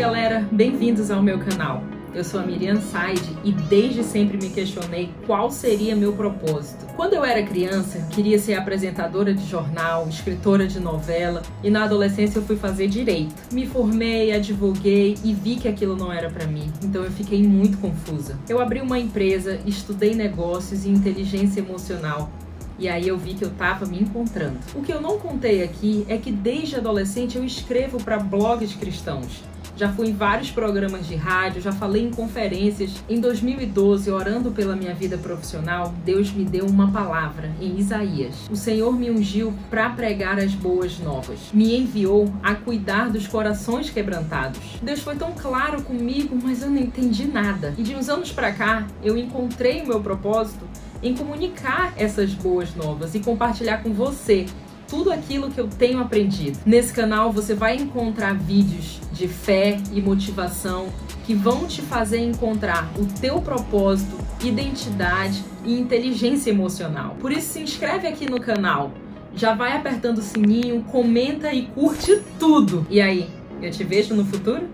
galera, bem-vindos ao meu canal. Eu sou a Miriam Said e desde sempre me questionei qual seria meu propósito. Quando eu era criança, queria ser apresentadora de jornal, escritora de novela e na adolescência eu fui fazer direito. Me formei, advoguei e vi que aquilo não era para mim, então eu fiquei muito confusa. Eu abri uma empresa, estudei negócios e inteligência emocional e aí eu vi que eu tava me encontrando. O que eu não contei aqui é que desde adolescente eu escrevo para blogs cristãos. Já fui em vários programas de rádio, já falei em conferências. Em 2012, orando pela minha vida profissional, Deus me deu uma palavra em Isaías. O Senhor me ungiu para pregar as boas novas. Me enviou a cuidar dos corações quebrantados. Deus foi tão claro comigo, mas eu não entendi nada. E de uns anos para cá, eu encontrei o meu propósito em comunicar essas boas novas e compartilhar com você tudo aquilo que eu tenho aprendido. Nesse canal você vai encontrar vídeos de fé e motivação que vão te fazer encontrar o teu propósito, identidade e inteligência emocional. Por isso se inscreve aqui no canal, já vai apertando o sininho, comenta e curte tudo. E aí, eu te vejo no futuro?